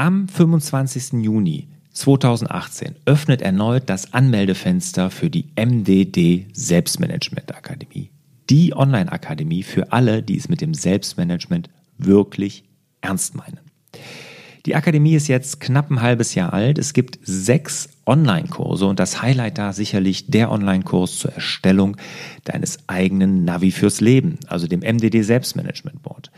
Am 25. Juni 2018 öffnet erneut das Anmeldefenster für die MDD Selbstmanagement Akademie. Die Online-Akademie für alle, die es mit dem Selbstmanagement wirklich ernst meinen. Die Akademie ist jetzt knapp ein halbes Jahr alt. Es gibt sechs Online-Kurse und das Highlight da sicherlich der Online-Kurs zur Erstellung deines eigenen Navi fürs Leben, also dem MDD Selbstmanagement Board.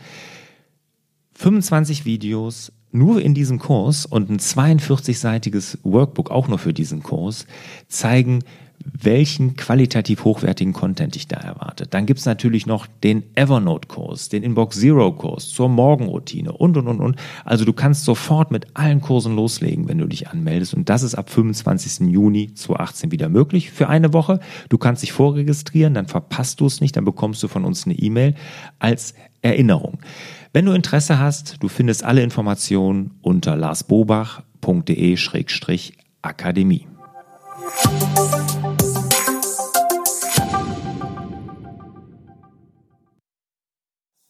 25 Videos nur in diesem Kurs und ein 42-seitiges Workbook auch nur für diesen Kurs zeigen, welchen qualitativ hochwertigen Content ich da erwarte. Dann gibt es natürlich noch den Evernote-Kurs, den Inbox Zero-Kurs zur Morgenroutine und, und, und, und. Also du kannst sofort mit allen Kursen loslegen, wenn du dich anmeldest. Und das ist ab 25. Juni 2018 wieder möglich für eine Woche. Du kannst dich vorregistrieren, dann verpasst du es nicht, dann bekommst du von uns eine E-Mail als Erinnerung. Wenn du Interesse hast, du findest alle Informationen unter larsbobach.de-akademie.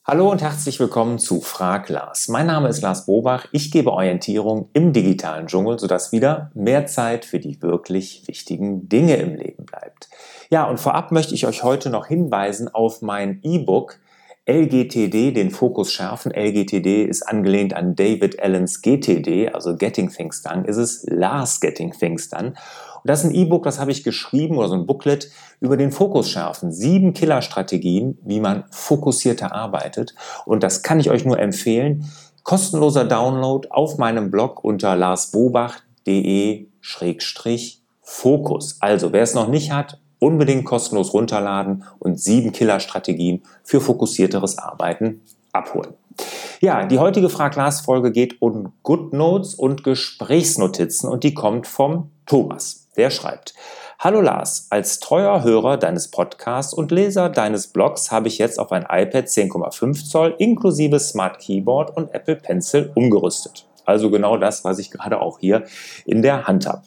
Hallo und herzlich willkommen zu Frag Lars. Mein Name ist Lars Bobach. Ich gebe Orientierung im digitalen Dschungel, sodass wieder mehr Zeit für die wirklich wichtigen Dinge im Leben bleibt. Ja, und vorab möchte ich euch heute noch hinweisen auf mein E-Book LGTD den Fokus schärfen. LGTD ist angelehnt an David Allens GTD, also Getting Things Done, ist es Lars Getting Things Done. Und das ist ein E-Book, das habe ich geschrieben oder so ein Booklet über den Fokus schärfen. Sieben Killerstrategien, wie man fokussierter arbeitet. Und das kann ich euch nur empfehlen. Kostenloser Download auf meinem Blog unter larsbobach.de-fokus. Also, wer es noch nicht hat, unbedingt kostenlos runterladen und sieben Killer-Strategien für fokussierteres Arbeiten abholen. Ja, die heutige Frag-Glas-Folge geht um GoodNotes und Gesprächsnotizen und die kommt vom Thomas. Der schreibt, Hallo Lars, als treuer Hörer deines Podcasts und Leser deines Blogs habe ich jetzt auf ein iPad 10,5 Zoll inklusive Smart Keyboard und Apple Pencil umgerüstet. Also genau das, was ich gerade auch hier in der Hand habe.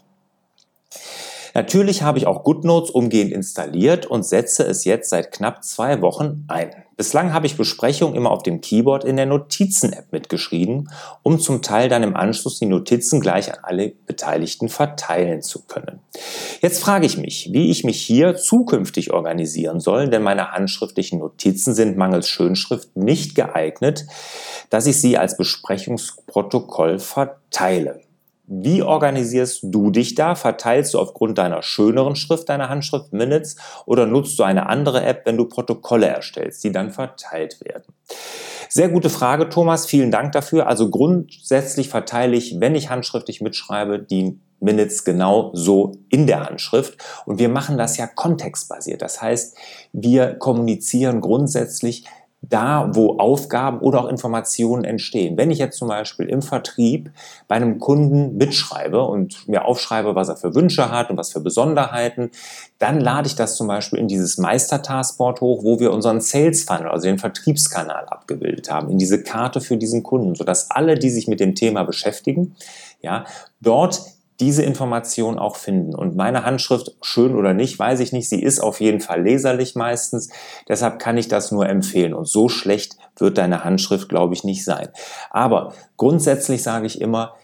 Natürlich habe ich auch GoodNotes umgehend installiert und setze es jetzt seit knapp zwei Wochen ein. Bislang habe ich Besprechungen immer auf dem Keyboard in der Notizen-App mitgeschrieben, um zum Teil dann im Anschluss die Notizen gleich an alle Beteiligten verteilen zu können. Jetzt frage ich mich, wie ich mich hier zukünftig organisieren soll, denn meine handschriftlichen Notizen sind mangels Schönschrift nicht geeignet, dass ich sie als Besprechungsprotokoll verteile. Wie organisierst du dich da? Verteilst du aufgrund deiner schöneren Schrift deine Handschrift Minutes oder nutzt du eine andere App, wenn du Protokolle erstellst, die dann verteilt werden? Sehr gute Frage, Thomas. Vielen Dank dafür. Also grundsätzlich verteile ich, wenn ich handschriftlich mitschreibe, die Minutes genau so in der Handschrift. Und wir machen das ja kontextbasiert. Das heißt, wir kommunizieren grundsätzlich da, wo Aufgaben oder auch Informationen entstehen. Wenn ich jetzt zum Beispiel im Vertrieb bei einem Kunden mitschreibe und mir aufschreibe, was er für Wünsche hat und was für Besonderheiten, dann lade ich das zum Beispiel in dieses Meister-Taskboard hoch, wo wir unseren Sales Funnel, also den Vertriebskanal abgebildet haben, in diese Karte für diesen Kunden, sodass alle, die sich mit dem Thema beschäftigen, ja, dort diese Information auch finden. Und meine Handschrift, schön oder nicht, weiß ich nicht, sie ist auf jeden Fall leserlich meistens. Deshalb kann ich das nur empfehlen. Und so schlecht wird deine Handschrift, glaube ich, nicht sein. Aber grundsätzlich sage ich immer,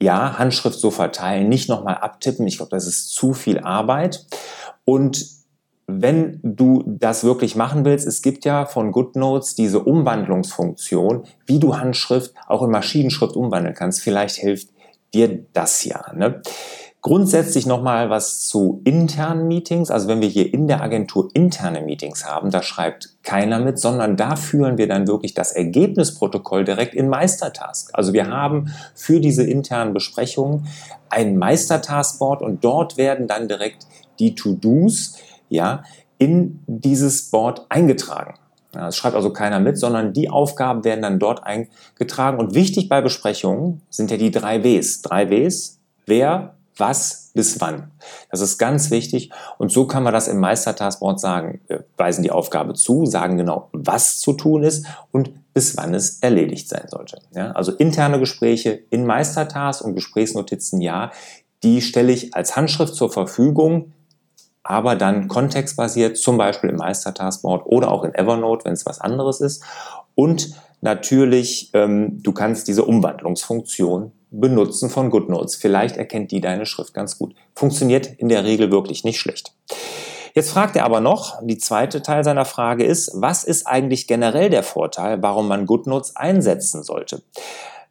ja, Handschrift so verteilen, nicht nochmal abtippen. Ich glaube, das ist zu viel Arbeit. Und wenn du das wirklich machen willst, es gibt ja von GoodNotes diese Umwandlungsfunktion, wie du Handschrift auch in Maschinenschrift umwandeln kannst. Vielleicht hilft dir das ja. Ne? Grundsätzlich nochmal was zu internen Meetings. Also wenn wir hier in der Agentur interne Meetings haben, da schreibt keiner mit, sondern da führen wir dann wirklich das Ergebnisprotokoll direkt in Meistertask. Also wir haben für diese internen Besprechungen ein Meistertaskboard und dort werden dann direkt die To-Dos ja, in dieses Board eingetragen. Es schreibt also keiner mit, sondern die Aufgaben werden dann dort eingetragen. Und wichtig bei Besprechungen sind ja die drei Ws. Drei Ws, wer, was, bis wann. Das ist ganz wichtig. Und so kann man das im Meistertaskboard sagen. Wir weisen die Aufgabe zu, sagen genau, was zu tun ist und bis wann es erledigt sein sollte. Ja, also interne Gespräche in Meistertask und Gesprächsnotizen, ja, die stelle ich als Handschrift zur Verfügung aber dann kontextbasiert, zum Beispiel im Meistertaskboard oder auch in Evernote, wenn es was anderes ist. Und natürlich, ähm, du kannst diese Umwandlungsfunktion benutzen von GoodNotes. Vielleicht erkennt die deine Schrift ganz gut. Funktioniert in der Regel wirklich nicht schlecht. Jetzt fragt er aber noch, die zweite Teil seiner Frage ist, was ist eigentlich generell der Vorteil, warum man GoodNotes einsetzen sollte?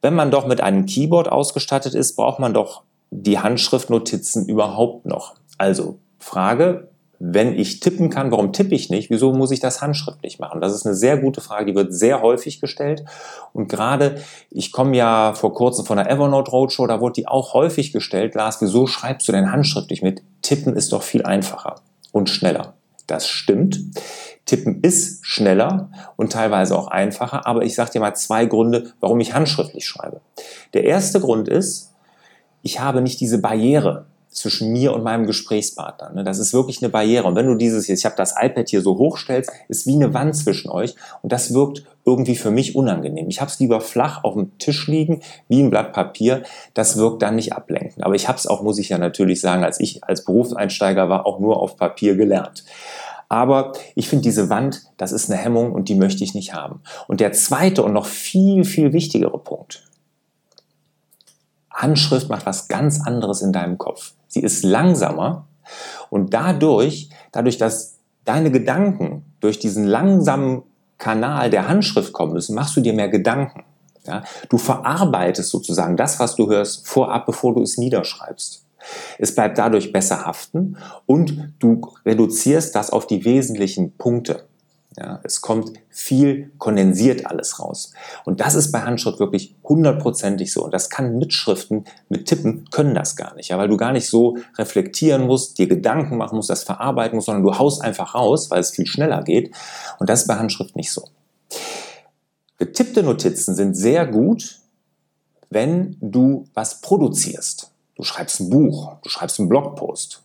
Wenn man doch mit einem Keyboard ausgestattet ist, braucht man doch die Handschriftnotizen überhaupt noch. Also Frage, wenn ich tippen kann, warum tippe ich nicht? Wieso muss ich das handschriftlich machen? Das ist eine sehr gute Frage, die wird sehr häufig gestellt. Und gerade, ich komme ja vor kurzem von der Evernote Roadshow, da wurde die auch häufig gestellt. Lars, wieso schreibst du denn handschriftlich mit? Tippen ist doch viel einfacher und schneller. Das stimmt. Tippen ist schneller und teilweise auch einfacher, aber ich sage dir mal zwei Gründe, warum ich handschriftlich schreibe. Der erste Grund ist, ich habe nicht diese Barriere zwischen mir und meinem Gesprächspartner. Ne? Das ist wirklich eine Barriere. Und wenn du dieses ich habe das iPad hier so hochstellst, ist wie eine Wand zwischen euch und das wirkt irgendwie für mich unangenehm. Ich habe es lieber flach auf dem Tisch liegen, wie ein Blatt Papier. Das wirkt dann nicht ablenkend. Aber ich habe es auch, muss ich ja natürlich sagen, als ich als Berufseinsteiger war, auch nur auf Papier gelernt. Aber ich finde diese Wand, das ist eine Hemmung und die möchte ich nicht haben. Und der zweite und noch viel, viel wichtigere Punkt, Handschrift macht was ganz anderes in deinem Kopf. Sie ist langsamer und dadurch, dadurch, dass deine Gedanken durch diesen langsamen Kanal der Handschrift kommen müssen, machst du dir mehr Gedanken. Ja? Du verarbeitest sozusagen das, was du hörst, vorab, bevor du es niederschreibst. Es bleibt dadurch besser haften und du reduzierst das auf die wesentlichen Punkte. Ja, es kommt viel kondensiert alles raus. Und das ist bei Handschrift wirklich hundertprozentig so. Und das kann Mitschriften mit Tippen können das gar nicht, ja, weil du gar nicht so reflektieren musst, dir Gedanken machen musst, das verarbeiten musst, sondern du haust einfach raus, weil es viel schneller geht. Und das ist bei Handschrift nicht so. Getippte Notizen sind sehr gut, wenn du was produzierst. Du schreibst ein Buch, du schreibst einen Blogpost,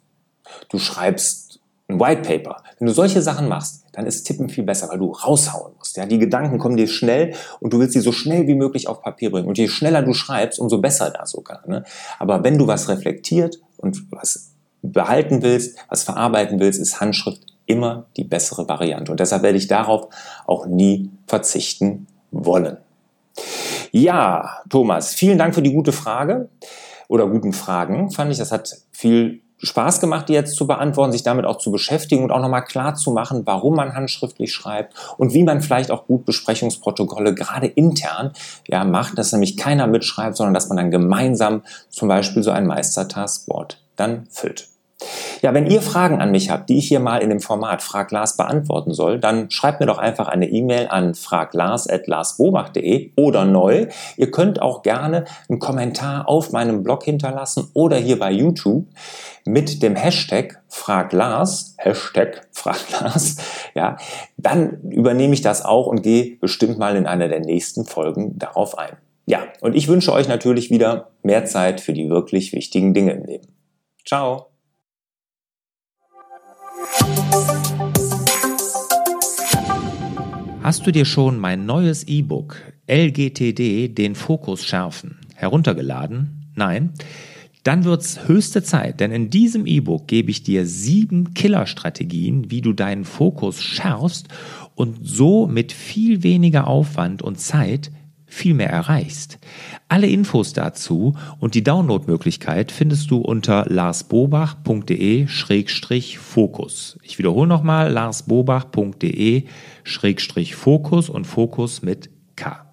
du schreibst ein White Paper. Wenn du solche Sachen machst, dann ist Tippen viel besser, weil du raushauen musst. Ja, die Gedanken kommen dir schnell und du willst sie so schnell wie möglich auf Papier bringen. Und je schneller du schreibst, umso besser da sogar. Ne? Aber wenn du was reflektiert und was behalten willst, was verarbeiten willst, ist Handschrift immer die bessere Variante. Und deshalb werde ich darauf auch nie verzichten wollen. Ja, Thomas, vielen Dank für die gute Frage oder guten Fragen. Fand ich, das hat viel Spaß gemacht, die jetzt zu beantworten, sich damit auch zu beschäftigen und auch nochmal klar zu machen, warum man handschriftlich schreibt und wie man vielleicht auch gut Besprechungsprotokolle gerade intern ja, macht, dass nämlich keiner mitschreibt, sondern dass man dann gemeinsam zum Beispiel so ein Meistertaskboard dann füllt. Ja, wenn ihr Fragen an mich habt, die ich hier mal in dem Format Frag Lars beantworten soll, dann schreibt mir doch einfach eine E-Mail an fraglars.larsbobach.de oder neu. Ihr könnt auch gerne einen Kommentar auf meinem Blog hinterlassen oder hier bei YouTube mit dem Hashtag Frag Lars, Hashtag Frag Lars, ja, dann übernehme ich das auch und gehe bestimmt mal in einer der nächsten Folgen darauf ein. Ja, und ich wünsche euch natürlich wieder mehr Zeit für die wirklich wichtigen Dinge im Leben. Ciao! Hast du dir schon mein neues E-Book LGTD den Fokus schärfen heruntergeladen? Nein? Dann wird's höchste Zeit, denn in diesem E-Book gebe ich dir sieben Killerstrategien, wie du deinen Fokus schärfst und so mit viel weniger Aufwand und Zeit viel mehr erreichst. Alle Infos dazu und die Downloadmöglichkeit findest du unter larsbobach.de-fokus. Ich wiederhole nochmal larsbobach.de-fokus und Fokus mit K.